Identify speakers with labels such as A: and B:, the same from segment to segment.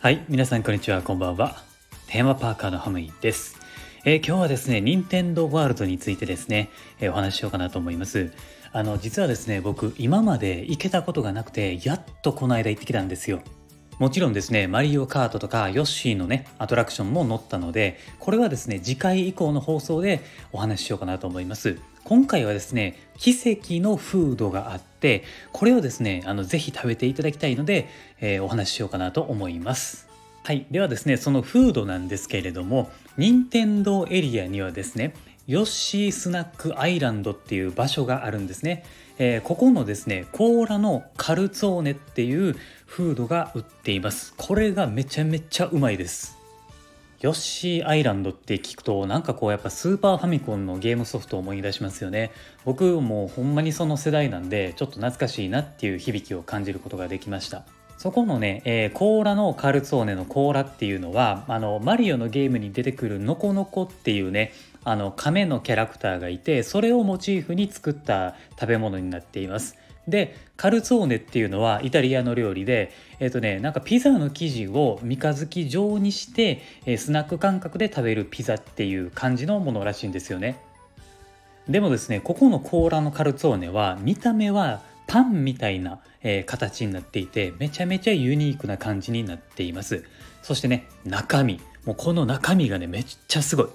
A: はい皆さんこんにちはこんばんは。テーマパーカーのハムイです、えー、今日はですね任天堂ワールドについてですね、えー、お話ししようかなと思います。あの実はですね僕今まで行けたことがなくてやっとこの間行ってきたんですよ。もちろんですね、マリオカートとかヨッシーのね、アトラクションも乗ったので、これはですね、次回以降の放送でお話ししようかなと思います。今回はですね、奇跡のフードがあって、これをですね、あのぜひ食べていただきたいので、えー、お話ししようかなと思います。はい、ではですね、そのフードなんですけれども、任天堂エリアにはですね、ヨッシースナックアイランドっていう場所があるんですね。えー、ここのですね甲羅のカルツォーネっていうフードが売っていますこれがめちゃめちゃうまいですヨッシーアイランドって聞くとなんかこうやっぱスーパーファミコンのゲームソフトを思い出しますよね。僕もうほんまにその世代なんでちょっと懐かしいなっていう響きを感じることができました。そこのね、えー、甲羅のカルツォーネの甲羅っていうのはあのマリオのゲームに出てくるノコノコっていうねあの亀のキャラクターがいてそれをモチーフに作った食べ物になっています。でカルツォーネっていうのはイタリアの料理でえっ、ー、とねなんかピザの生地を三日月状にして、えー、スナック感覚で食べるピザっていう感じのものらしいんですよね。でもですねここの甲羅のカルツォーネは見た目はパンみたいな、えー、形になっていてめちゃめちゃユニークな感じになっています。そしてね中身。もうこの中身がねめっちゃすごい。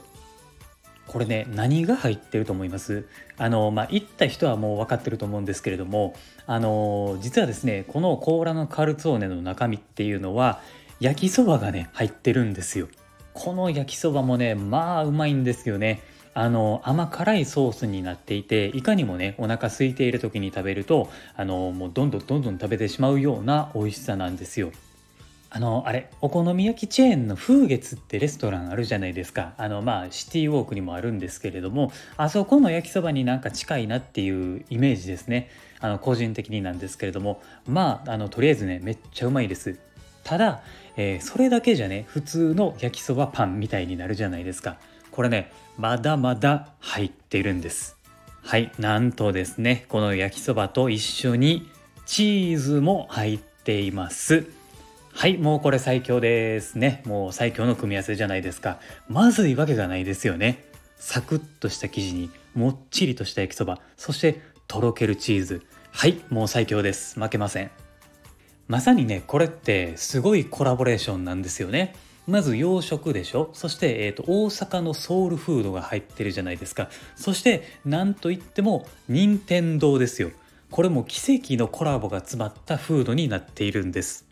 A: これね何が入ってると思います？あのまあ行った人はもう分かってると思うんですけれどもあの実はですねこの甲羅のカルツォーネの中身っていうのは焼きそばがね入ってるんですよ。この焼きそばもねまあうまいんですよね。あの甘辛いソースになっていていかにもねお腹空いている時に食べるとあのもうどんどんどんどん食べてしまうような美味しさなんですよ。あのあれお好み焼きチェーンの風月ってレストランあるじゃないですか。あのまあシティウォークにもあるんですけれどもあそこの焼きそばになんか近いなっていうイメージですね。あの個人的になんですけれども。まああのとりあえずねめっちゃうまいです。ただ、えー、それだけじゃね普通の焼きそばパンみたいになるじゃないですか。これねまだまだ入ってるんです。はいなんとですねこの焼きそばと一緒にチーズも入っています。はいもうこれ最強ですね。もう最強の組み合わせじゃないですか。まずいわけがないですよね。サクッとした生地にもっちりとした焼きそばそしてとろけるチーズ。はいもう最強です。負けません。まさにねこれってすごいコラボレーションなんですよね。まず洋食でしょ？そして、えーと、大阪のソウルフードが入ってるじゃないですか。そしてなんといっても任天堂ですよ。これも奇跡のコラボが詰まったフードになっているんです。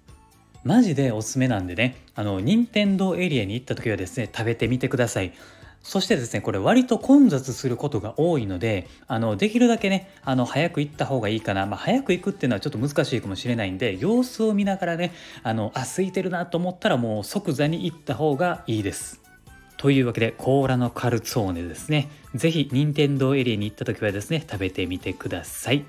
A: マジでおすすめなんでね、あの、任天堂エリアに行った時はですね、食べてみてください。そしてですね、これ割と混雑することが多いので、あの、できるだけね、あの、早く行った方がいいかな。まあ、早く行くっていうのはちょっと難しいかもしれないんで、様子を見ながらね、あの、あ、空いてるなと思ったらもう即座に行った方がいいです。というわけで、甲羅のカルツォーネですね。是非、任天堂エリアに行った時はですね、食べてみてください。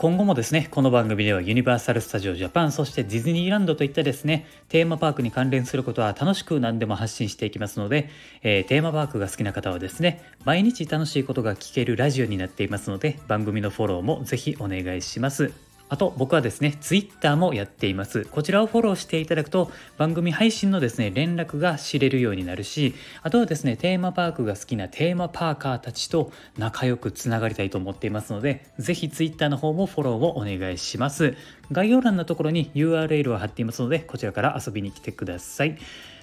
A: 今後もですね、この番組ではユニバーサル・スタジオ・ジャパン、そしてディズニーランドといったですね、テーマパークに関連することは楽しく何でも発信していきますので、えー、テーマパークが好きな方はですね、毎日楽しいことが聞けるラジオになっていますので、番組のフォローもぜひお願いします。あと僕はですね、Twitter もやっています。こちらをフォローしていただくと番組配信のですね、連絡が知れるようになるし、あとはですね、テーマパークが好きなテーマパーカーたちと仲良くつながりたいと思っていますので、ぜひ Twitter の方もフォローをお願いします。概要欄のところに URL を貼っていますので、こちらから遊びに来てください。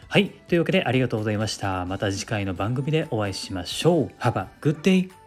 A: はい。というわけでありがとうございました。また次回の番組でお会いしましょう。Have a good day!